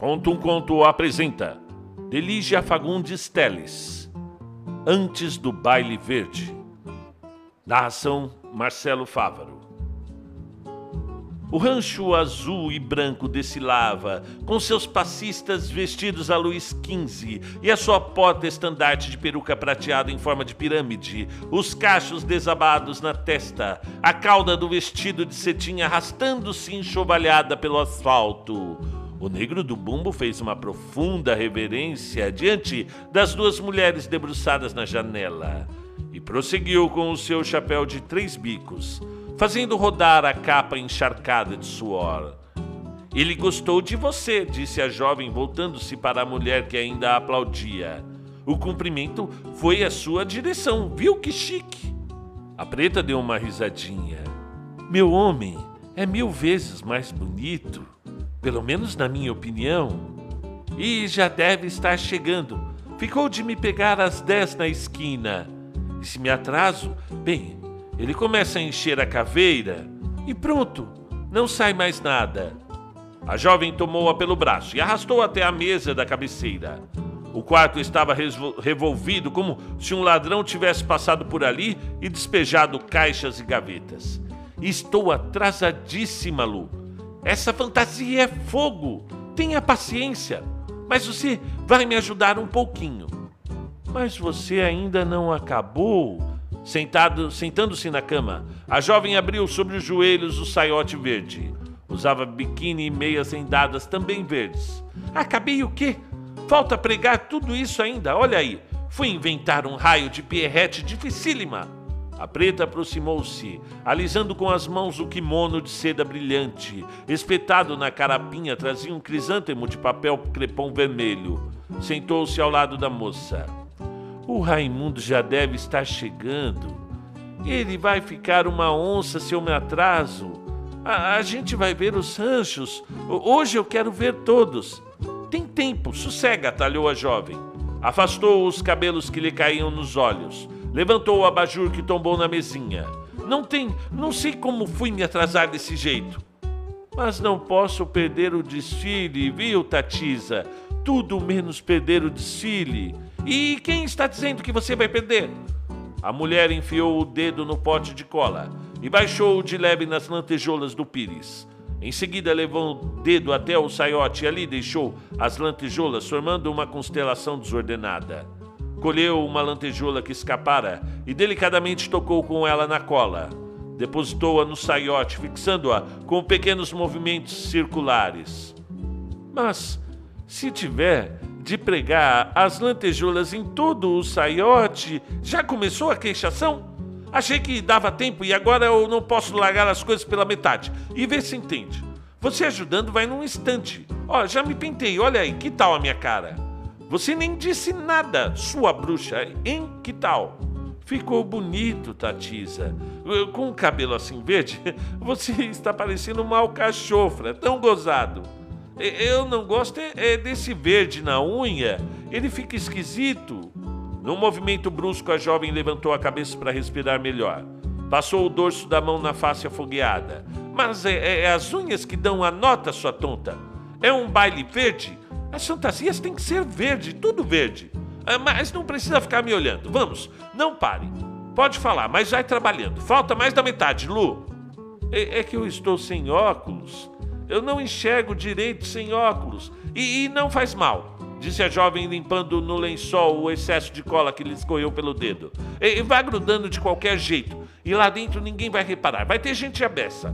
Conta um Conto apresenta. Delígia Fagundes Teles. Antes do Baile Verde. Narração Marcelo Fávaro. O rancho azul e branco desfilava, com seus passistas vestidos a luz 15 e a sua porta estandarte de peruca prateada em forma de pirâmide, os cachos desabados na testa, a cauda do vestido de cetim arrastando-se enxovalhada pelo asfalto. O negro do bumbo fez uma profunda reverência diante das duas mulheres debruçadas na janela e prosseguiu com o seu chapéu de três bicos fazendo rodar a capa encharcada de suor. Ele gostou de você, disse a jovem, voltando-se para a mulher que ainda aplaudia. O cumprimento foi a sua direção, viu que chique? A preta deu uma risadinha. Meu homem é mil vezes mais bonito, pelo menos na minha opinião. E já deve estar chegando. Ficou de me pegar às dez na esquina. E se me atraso, bem, ele começa a encher a caveira e pronto, não sai mais nada. A jovem tomou-a pelo braço e arrastou até a mesa da cabeceira. O quarto estava revolvido como se um ladrão tivesse passado por ali e despejado caixas e gavetas. Estou atrasadíssima, Lu. Essa fantasia é fogo. Tenha paciência. Mas você vai me ajudar um pouquinho. Mas você ainda não acabou? Sentado, sentando-se na cama, a jovem abriu sobre os joelhos o saiote verde. Usava biquíni e meias rendadas também verdes. Acabei o quê? Falta pregar tudo isso ainda, olha aí. Fui inventar um raio de pierrete dificílima. A preta aproximou-se, alisando com as mãos o kimono de seda brilhante. Espetado na carapinha trazia um crisântemo de papel crepom vermelho. Sentou-se ao lado da moça. O Raimundo já deve estar chegando. Ele vai ficar uma onça se eu me atraso. A, a gente vai ver os ranchos. Hoje eu quero ver todos. Tem tempo, sossega, talhou a jovem. Afastou os cabelos que lhe caíam nos olhos. Levantou o abajur que tombou na mesinha. Não tem, não sei como fui me atrasar desse jeito. Mas não posso perder o desfile, viu, Tatiza? Tudo menos perder o desfile. E quem está dizendo que você vai perder? A mulher enfiou o dedo no pote de cola e baixou-o de leve nas lantejoulas do pires. Em seguida, levou o dedo até o saiote e ali deixou as lantejoulas formando uma constelação desordenada. Colheu uma lantejoula que escapara e delicadamente tocou com ela na cola. Depositou-a no saiote, fixando-a com pequenos movimentos circulares. Mas, se tiver de pregar as lantejoulas em todo o saiote, já começou a queixação? Achei que dava tempo e agora eu não posso largar as coisas pela metade. E ver se entende. Você ajudando vai num instante. Ó, já me pentei, olha aí, que tal a minha cara? Você nem disse nada, sua bruxa, hein? Que tal? Ficou bonito, Tatisa. Com o cabelo assim verde, você está parecendo uma alcachofra, tão gozado. Eu não gosto é, é desse verde na unha. Ele fica esquisito. Num movimento brusco, a jovem levantou a cabeça para respirar melhor. Passou o dorso da mão na face afogueada. Mas é, é, é as unhas que dão a nota, sua tonta. É um baile verde? As fantasias têm que ser verde, tudo verde. Ah, mas não precisa ficar me olhando. Vamos, não pare. Pode falar, mas vai trabalhando. Falta mais da metade, Lu. É, é que eu estou sem óculos. Eu não enxergo direito sem óculos. E, e não faz mal, disse a jovem limpando no lençol o excesso de cola que lhe escorreu pelo dedo. E, e vai grudando de qualquer jeito. E lá dentro ninguém vai reparar. Vai ter gente abessa.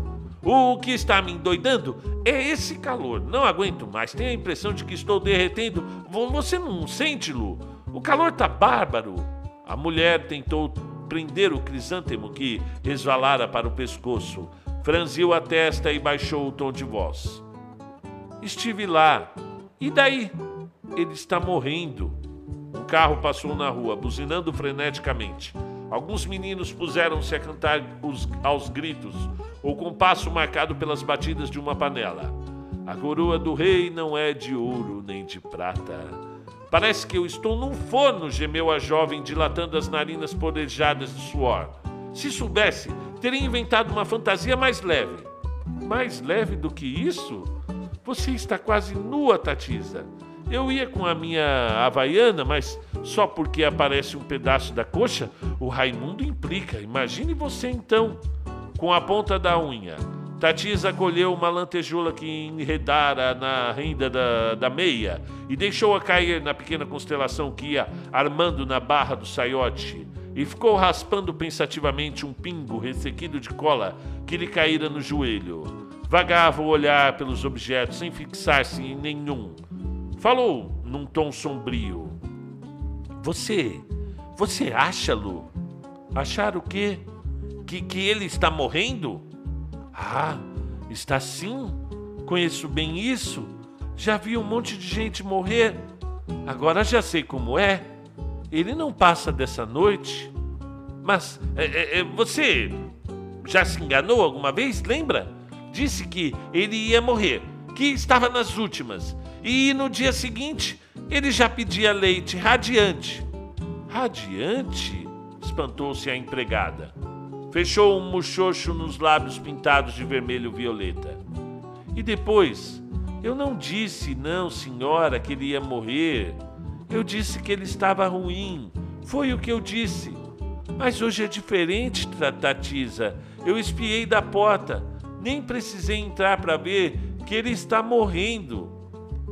O que está me endoidando é esse calor. Não aguento mais. Tenho a impressão de que estou derretendo. Você não sente, Lu? O calor tá bárbaro. A mulher tentou prender o crisântemo que resvalara para o pescoço franziu a testa e baixou o tom de voz. Estive lá. E daí? Ele está morrendo. Um carro passou na rua, buzinando freneticamente. Alguns meninos puseram-se a cantar os, aos gritos, o compasso marcado pelas batidas de uma panela. A coroa do rei não é de ouro nem de prata. Parece que eu estou num forno, gemeu a jovem, dilatando as narinas podejadas de suor. Se soubesse, teria inventado uma fantasia mais leve. Mais leve do que isso? Você está quase nua, Tatiza. Eu ia com a minha havaiana, mas só porque aparece um pedaço da coxa, o Raimundo implica. Imagine você então, com a ponta da unha. Tatiza colheu uma lantejoula que enredara na renda da, da meia e deixou-a cair na pequena constelação que ia armando na barra do saiote e ficou raspando pensativamente um pingo ressequido de cola que lhe caíra no joelho. Vagava o olhar pelos objetos sem fixar-se em nenhum Falou num tom sombrio. Você. Você acha, Lu? Achar o quê? Que, que ele está morrendo? Ah, está sim. Conheço bem isso. Já vi um monte de gente morrer. Agora já sei como é. Ele não passa dessa noite. Mas é, é, é você já se enganou alguma vez? Lembra? Disse que ele ia morrer, que estava nas últimas e no dia seguinte, ele já pedia leite radiante. Radiante? espantou-se a empregada. Fechou um muxoxo nos lábios pintados de vermelho violeta. E depois, eu não disse, não, senhora, que ele ia morrer. Eu disse que ele estava ruim. Foi o que eu disse. Mas hoje é diferente, Tatisa. Eu espiei da porta. Nem precisei entrar para ver que ele está morrendo.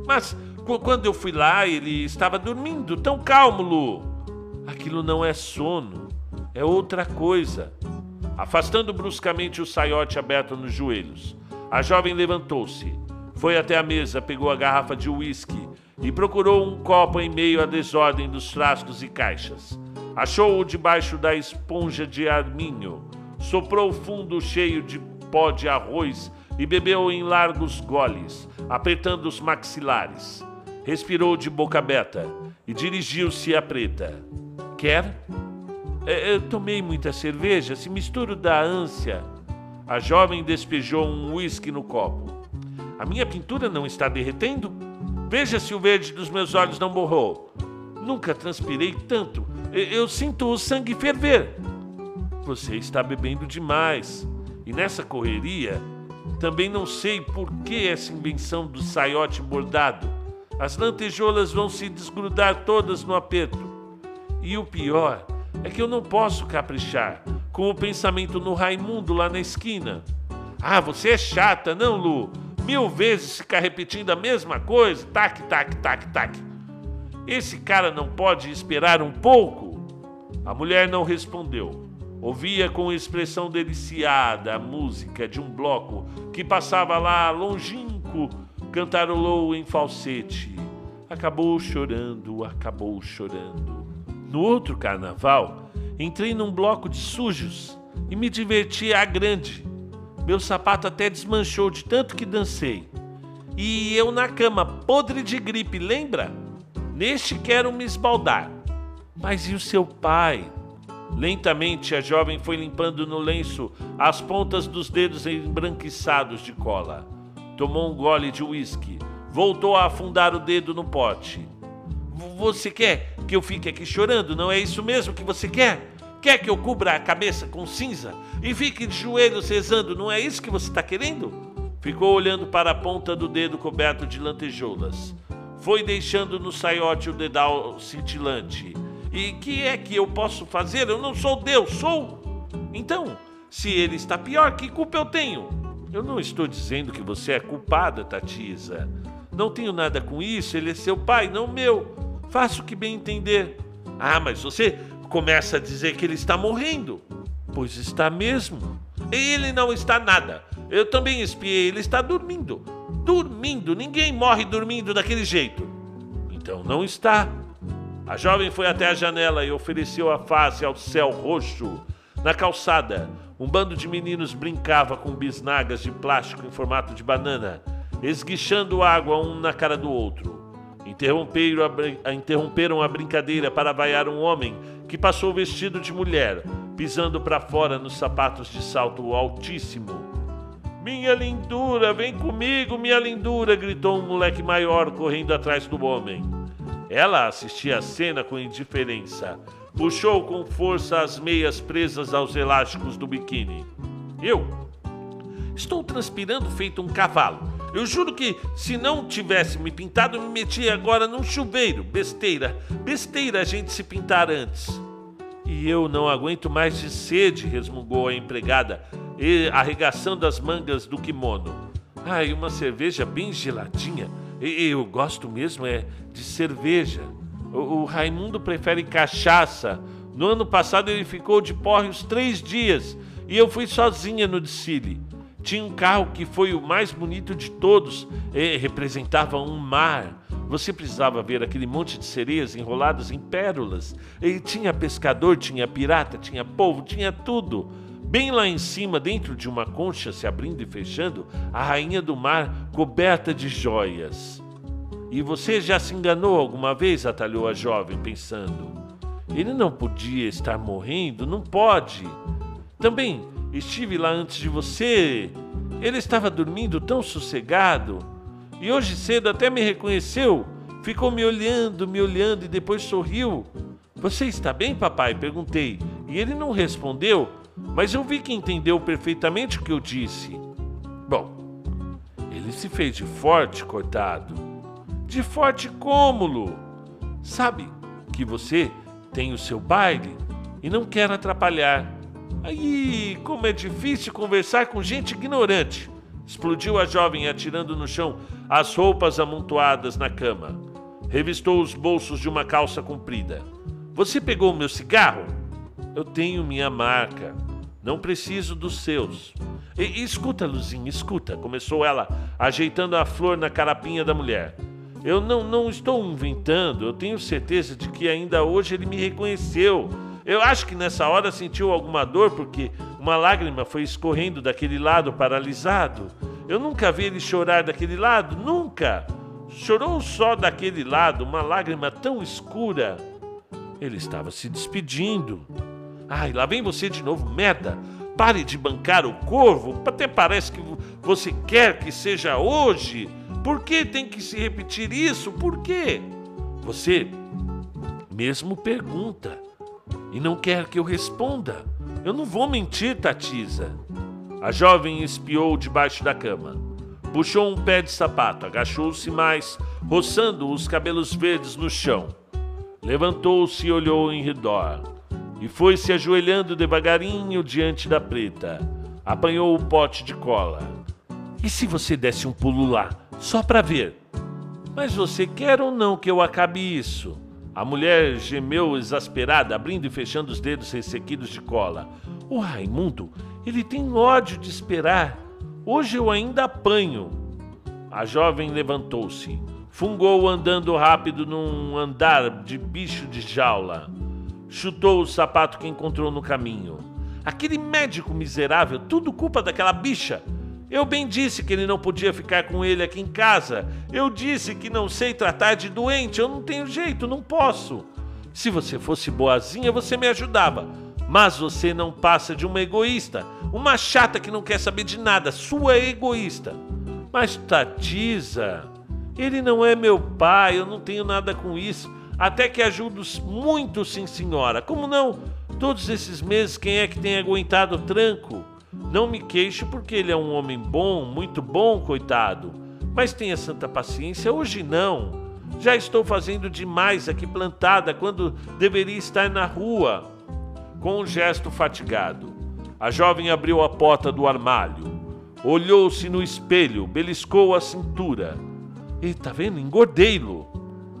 Mas quando eu fui lá, ele estava dormindo, tão calmo, Lu. Aquilo não é sono, é outra coisa. Afastando bruscamente o saiote aberto nos joelhos, a jovem levantou-se, foi até a mesa, pegou a garrafa de uísque e procurou um copo em meio à desordem dos frascos e caixas. Achou-o debaixo da esponja de arminho, soprou fundo cheio de pó de arroz e bebeu em largos goles, apertando os maxilares. Respirou de boca aberta e dirigiu-se à preta. Quer? É, eu tomei muita cerveja, se misturo da ânsia. A jovem despejou um uísque no copo. A minha pintura não está derretendo? Veja se o verde dos meus olhos não borrou. Nunca transpirei tanto. Eu sinto o sangue ferver. Você está bebendo demais. E nessa correria, também não sei por que essa invenção do saiote bordado. As lantejoulas vão se desgrudar todas no aperto. E o pior é que eu não posso caprichar com o pensamento no Raimundo lá na esquina. Ah, você é chata, não, Lu? Mil vezes ficar repetindo a mesma coisa, tac, tac, tac, tac. Esse cara não pode esperar um pouco? A mulher não respondeu. Ouvia com expressão deliciada a música de um bloco que passava lá longínquo, cantarolou em falsete. Acabou chorando, acabou chorando. No outro carnaval, entrei num bloco de sujos e me diverti a grande. Meu sapato até desmanchou de tanto que dancei. E eu na cama, podre de gripe, lembra? Neste quero me esbaldar. Mas e o seu pai? Lentamente a jovem foi limpando no lenço as pontas dos dedos embranquiçados de cola. Tomou um gole de uísque. Voltou a afundar o dedo no pote. Você quer que eu fique aqui chorando? Não é isso mesmo que você quer? Quer que eu cubra a cabeça com cinza e fique de joelhos rezando? Não é isso que você está querendo? Ficou olhando para a ponta do dedo coberto de lantejoulas. Foi deixando no saiote o dedal cintilante e que é que eu posso fazer? Eu não sou Deus, sou. Então, se ele está pior, que culpa eu tenho? Eu não estou dizendo que você é culpada, Tatisa. Não tenho nada com isso, ele é seu pai, não meu. Faço o que bem entender. Ah, mas você começa a dizer que ele está morrendo. Pois está mesmo. Ele não está nada. Eu também espiei, ele está dormindo. Dormindo, ninguém morre dormindo daquele jeito. Então não está. A jovem foi até a janela e ofereceu a face ao céu roxo. Na calçada, um bando de meninos brincava com bisnagas de plástico em formato de banana, esguichando água um na cara do outro. Interromperam a, brincadeira para vaiar um homem que passou vestido de mulher, pisando para fora nos sapatos de salto altíssimo. Minha lindura, vem comigo, minha lindura! gritou um moleque maior correndo atrás do homem. Ela assistia a cena com indiferença. Puxou com força as meias presas aos elásticos do biquíni. Eu estou transpirando feito um cavalo. Eu juro que se não tivesse me pintado, me metia agora num chuveiro. Besteira, besteira a gente se pintar antes. E eu não aguento mais de sede, resmungou a empregada, arregaçando as mangas do kimono. Ai, uma cerveja bem geladinha. Eu gosto mesmo é de cerveja. O, Raimundo prefere cachaça. No ano passado ele ficou de porre os três dias e eu fui sozinha no desfile. Tinha um carro que foi o mais bonito de todos, e representava um mar. Você precisava ver aquele monte de sereias enroladas em pérolas. E tinha pescador, tinha pirata, tinha povo, tinha tudo. Bem lá em cima, dentro de uma concha se abrindo e fechando, a rainha do mar coberta de joias. E você já se enganou alguma vez? atalhou a jovem, pensando. Ele não podia estar morrendo? Não pode. Também estive lá antes de você. Ele estava dormindo tão sossegado. E hoje cedo até me reconheceu. Ficou me olhando, me olhando e depois sorriu. Você está bem, papai? perguntei. E ele não respondeu, mas eu vi que entendeu perfeitamente o que eu disse. Bom, ele se fez de forte, coitado. De forte como, Lu? Sabe que você tem o seu baile e não quer atrapalhar. Aí, como é difícil conversar com gente ignorante. Explodiu a jovem atirando no chão as roupas amontoadas na cama. Revistou os bolsos de uma calça comprida. Você pegou o meu cigarro? Eu tenho minha marca. Não preciso dos seus. E, escuta, Luzinha, escuta, começou ela, ajeitando a flor na carapinha da mulher. Eu não, não estou inventando, eu tenho certeza de que ainda hoje ele me reconheceu. Eu acho que nessa hora sentiu alguma dor porque uma lágrima foi escorrendo daquele lado paralisado. Eu nunca vi ele chorar daquele lado, nunca. Chorou só daquele lado, uma lágrima tão escura. Ele estava se despedindo. Ai, lá vem você de novo, merda. Pare de bancar o corvo. Até parece que você quer que seja hoje. Por que tem que se repetir isso? Por quê? Você mesmo pergunta e não quer que eu responda. Eu não vou mentir, Tatisa. A jovem espiou debaixo da cama. Puxou um pé de sapato, agachou-se mais, roçando os cabelos verdes no chão. Levantou-se e olhou em redor. E foi se ajoelhando devagarinho diante da preta. Apanhou o pote de cola. E se você desse um pulo lá, só para ver? Mas você quer ou não que eu acabe isso? A mulher gemeu exasperada, abrindo e fechando os dedos ressequidos de cola. O Raimundo, ele tem ódio de esperar. Hoje eu ainda apanho. A jovem levantou-se. Fungou andando rápido num andar de bicho de jaula. Chutou o sapato que encontrou no caminho. Aquele médico miserável, tudo culpa daquela bicha. Eu bem disse que ele não podia ficar com ele aqui em casa. Eu disse que não sei tratar de doente. Eu não tenho jeito, não posso. Se você fosse boazinha, você me ajudava. Mas você não passa de uma egoísta, uma chata que não quer saber de nada, sua egoísta. Mas Tatisa, ele não é meu pai, eu não tenho nada com isso. Até que ajudo muito, sim, senhora. Como não? Todos esses meses, quem é que tem aguentado o tranco? Não me queixo porque ele é um homem bom, muito bom, coitado. Mas tenha santa paciência, hoje não. Já estou fazendo demais aqui plantada quando deveria estar na rua. Com um gesto fatigado, a jovem abriu a porta do armário, olhou-se no espelho, beliscou a cintura. E tá vendo? Engordei-lo.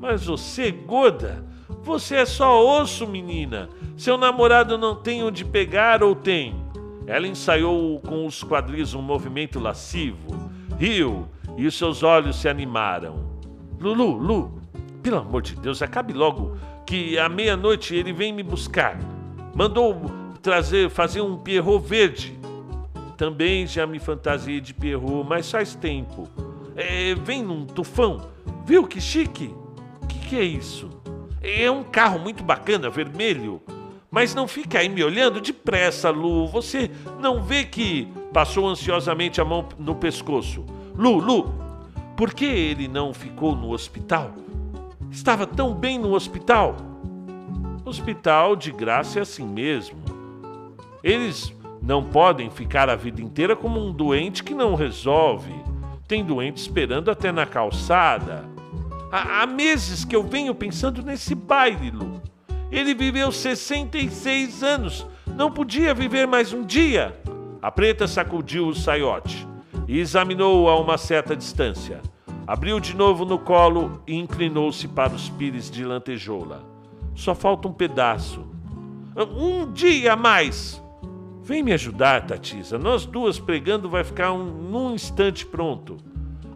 Mas você, gorda, você é só osso, menina. Seu namorado não tem onde pegar ou tem? Ela ensaiou com os quadris um movimento lascivo, riu e seus olhos se animaram. Lulu, Lu, pelo amor de Deus, acabe logo que à meia-noite ele vem me buscar. Mandou trazer, fazer um Pierrot verde. Também já me fantasiei de Pierrot, mas faz tempo. É, vem num tufão. Viu que chique? Que é isso? É um carro muito bacana, vermelho. Mas não fica aí me olhando depressa, Lu. Você não vê que. Passou ansiosamente a mão no pescoço. Lu, Lu, por que ele não ficou no hospital? Estava tão bem no hospital. Hospital de graça é assim mesmo. Eles não podem ficar a vida inteira como um doente que não resolve. Tem doente esperando até na calçada. Há, há meses que eu venho pensando nesse baile, Lu. Ele viveu 66 anos. Não podia viver mais um dia. A preta sacudiu o saiote e examinou-o a uma certa distância. Abriu de novo no colo e inclinou-se para os pires de lantejoula. Só falta um pedaço. Um dia a mais! Vem me ajudar, Tatisa. Nós duas pregando vai ficar um, num instante pronto.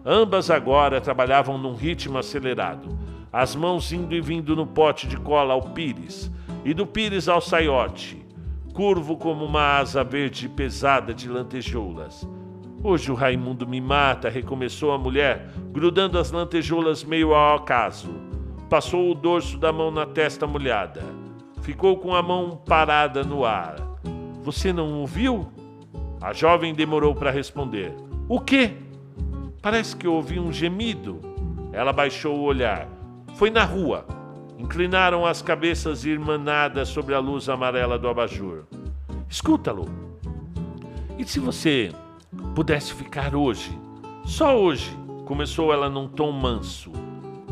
Ambas agora trabalhavam num ritmo acelerado, as mãos indo e vindo no pote de cola ao pires, e do pires ao saiote, curvo como uma asa verde pesada de lantejoulas. Hoje o Raimundo me mata, recomeçou a mulher, grudando as lantejoulas meio ao acaso. Passou o dorso da mão na testa molhada. Ficou com a mão parada no ar você não ouviu? A jovem demorou para responder. O quê? Parece que ouvi um gemido. Ela baixou o olhar. Foi na rua. Inclinaram as cabeças irmanadas sobre a luz amarela do abajur. Escuta-lo. E se você pudesse ficar hoje? Só hoje, começou ela num tom manso.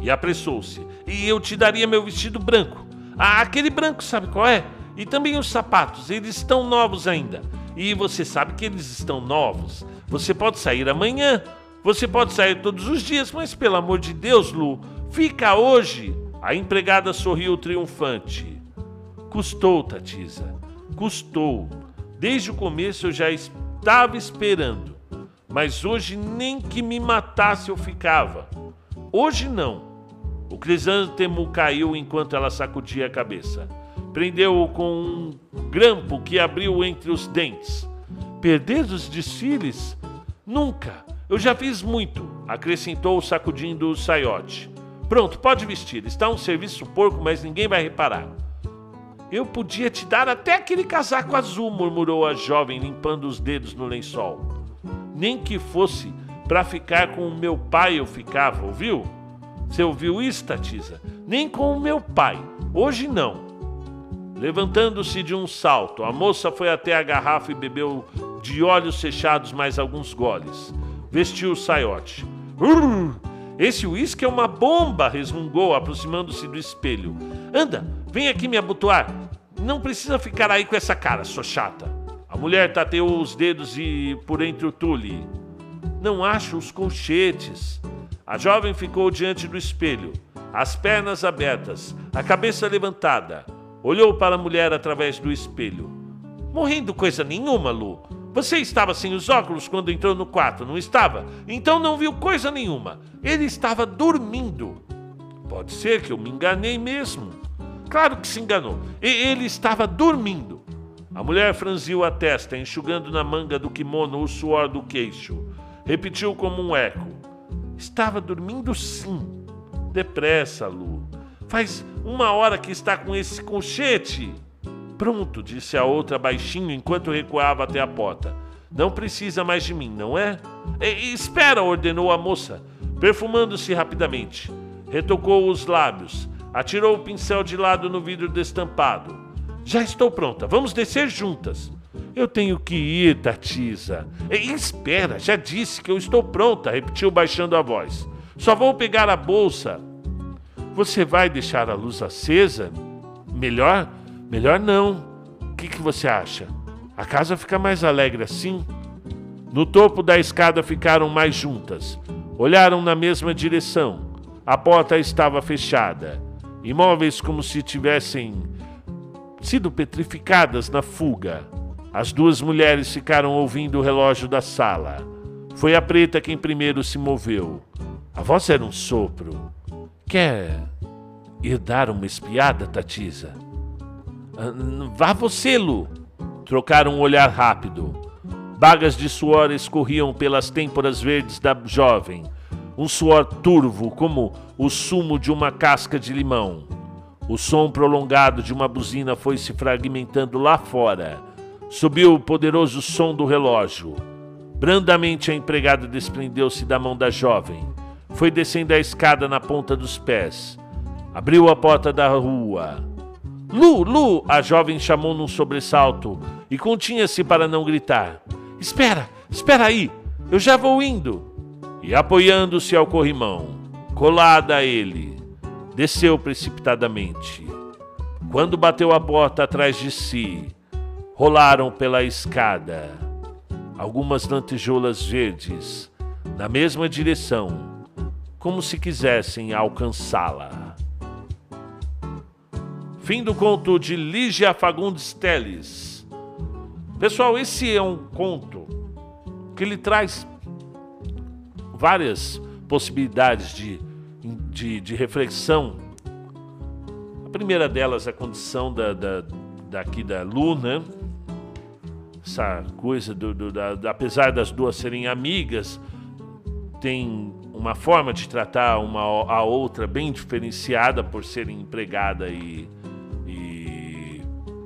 E apressou-se. E eu te daria meu vestido branco. Ah, aquele branco, sabe qual é? E também os sapatos, eles estão novos ainda. E você sabe que eles estão novos. Você pode sair amanhã, você pode sair todos os dias, mas pelo amor de Deus, Lu, fica hoje. A empregada sorriu triunfante. Custou, Tatisa, custou. Desde o começo eu já estava esperando. Mas hoje nem que me matasse eu ficava. Hoje não. O crisântemo caiu enquanto ela sacudia a cabeça prendeu-o com um grampo que abriu entre os dentes. Perder os desfiles? Nunca. Eu já fiz muito, acrescentou sacudindo o saiote. Pronto, pode vestir. Está um serviço porco, mas ninguém vai reparar. Eu podia te dar até aquele casaco azul, murmurou a jovem, limpando os dedos no lençol. Nem que fosse para ficar com o meu pai eu ficava, ouviu? Você ouviu isso, Tatisa? Nem com o meu pai. Hoje não. Levantando-se de um salto, a moça foi até a garrafa e bebeu de olhos fechados mais alguns goles. Vestiu o saiote. Urr, esse uísque é uma bomba! resmungou, aproximando-se do espelho. Anda, vem aqui me abotoar. Não precisa ficar aí com essa cara, sua chata. A mulher tateou os dedos e por entre o tule. Não acho os colchetes. A jovem ficou diante do espelho, as pernas abertas, a cabeça levantada. Olhou para a mulher através do espelho. Morrendo coisa nenhuma, Lu. Você estava sem os óculos quando entrou no quarto, não estava? Então não viu coisa nenhuma. Ele estava dormindo. Pode ser que eu me enganei mesmo. Claro que se enganou. E ele estava dormindo. A mulher franziu a testa, enxugando na manga do kimono o suor do queixo. Repetiu como um eco: Estava dormindo sim. Depressa, Lu. Faz uma hora que está com esse colchete. Pronto, disse a outra baixinho enquanto recuava até a porta. Não precisa mais de mim, não é? E, espera, ordenou a moça, perfumando-se rapidamente. Retocou os lábios, atirou o pincel de lado no vidro destampado. Já estou pronta, vamos descer juntas. Eu tenho que ir, Tatisa. E, espera, já disse que eu estou pronta, repetiu baixando a voz. Só vou pegar a bolsa você vai deixar a luz acesa? Melhor? Melhor não. O que, que você acha? A casa fica mais alegre assim? No topo da escada ficaram mais juntas. Olharam na mesma direção. A porta estava fechada. Imóveis como se tivessem sido petrificadas na fuga. As duas mulheres ficaram ouvindo o relógio da sala. Foi a preta quem primeiro se moveu. A voz era um sopro. Quer ir dar uma espiada, Tatisa? Ah, vá você, Lu. Trocaram um olhar rápido. Bagas de suor escorriam pelas têmporas verdes da jovem. Um suor turvo, como o sumo de uma casca de limão. O som prolongado de uma buzina foi se fragmentando lá fora. Subiu o poderoso som do relógio. Brandamente a empregada desprendeu-se da mão da jovem foi descendo a escada na ponta dos pés. Abriu a porta da rua. Lu, Lu! A jovem chamou num sobressalto e continha-se para não gritar. Espera, espera aí, eu já vou indo. e, apoiando-se ao corrimão, colada a ele, desceu precipitadamente. Quando bateu a porta atrás de si, rolaram pela escada algumas lantejoulas verdes na mesma direção, como se quisessem alcançá-la. Fim do conto de Lígia Fagundes Teles. Pessoal, esse é um conto que ele traz várias possibilidades de, de, de reflexão. A primeira delas é a condição da, da, daqui da Luna, essa coisa do, do da, apesar das duas serem amigas, tem uma forma de tratar uma a outra bem diferenciada por serem empregada e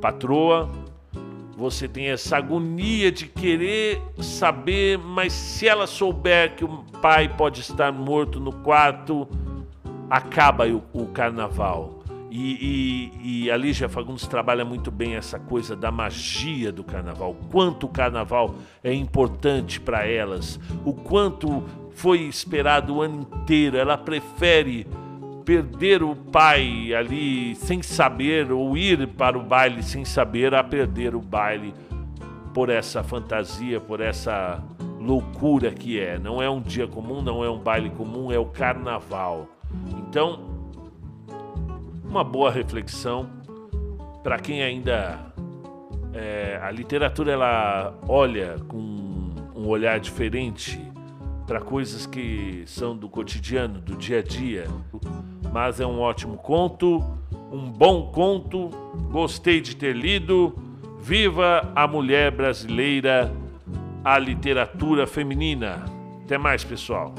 patroa. Você tem essa agonia de querer saber, mas se ela souber que o pai pode estar morto no quarto, acaba o, o carnaval. E, e, e, a Lígia Fagundes trabalha muito bem essa coisa da magia do carnaval, o quanto o carnaval é importante para elas, o quanto foi esperado o ano inteiro. Ela prefere perder o pai ali sem saber, ou ir para o baile sem saber, a perder o baile por essa fantasia, por essa loucura que é. Não é um dia comum, não é um baile comum, é o carnaval. Então, uma boa reflexão para quem ainda é, a literatura ela olha com um olhar diferente para coisas que são do cotidiano, do dia a dia. Mas é um ótimo conto, um bom conto. Gostei de ter lido. Viva a mulher brasileira, a literatura feminina. Até mais, pessoal.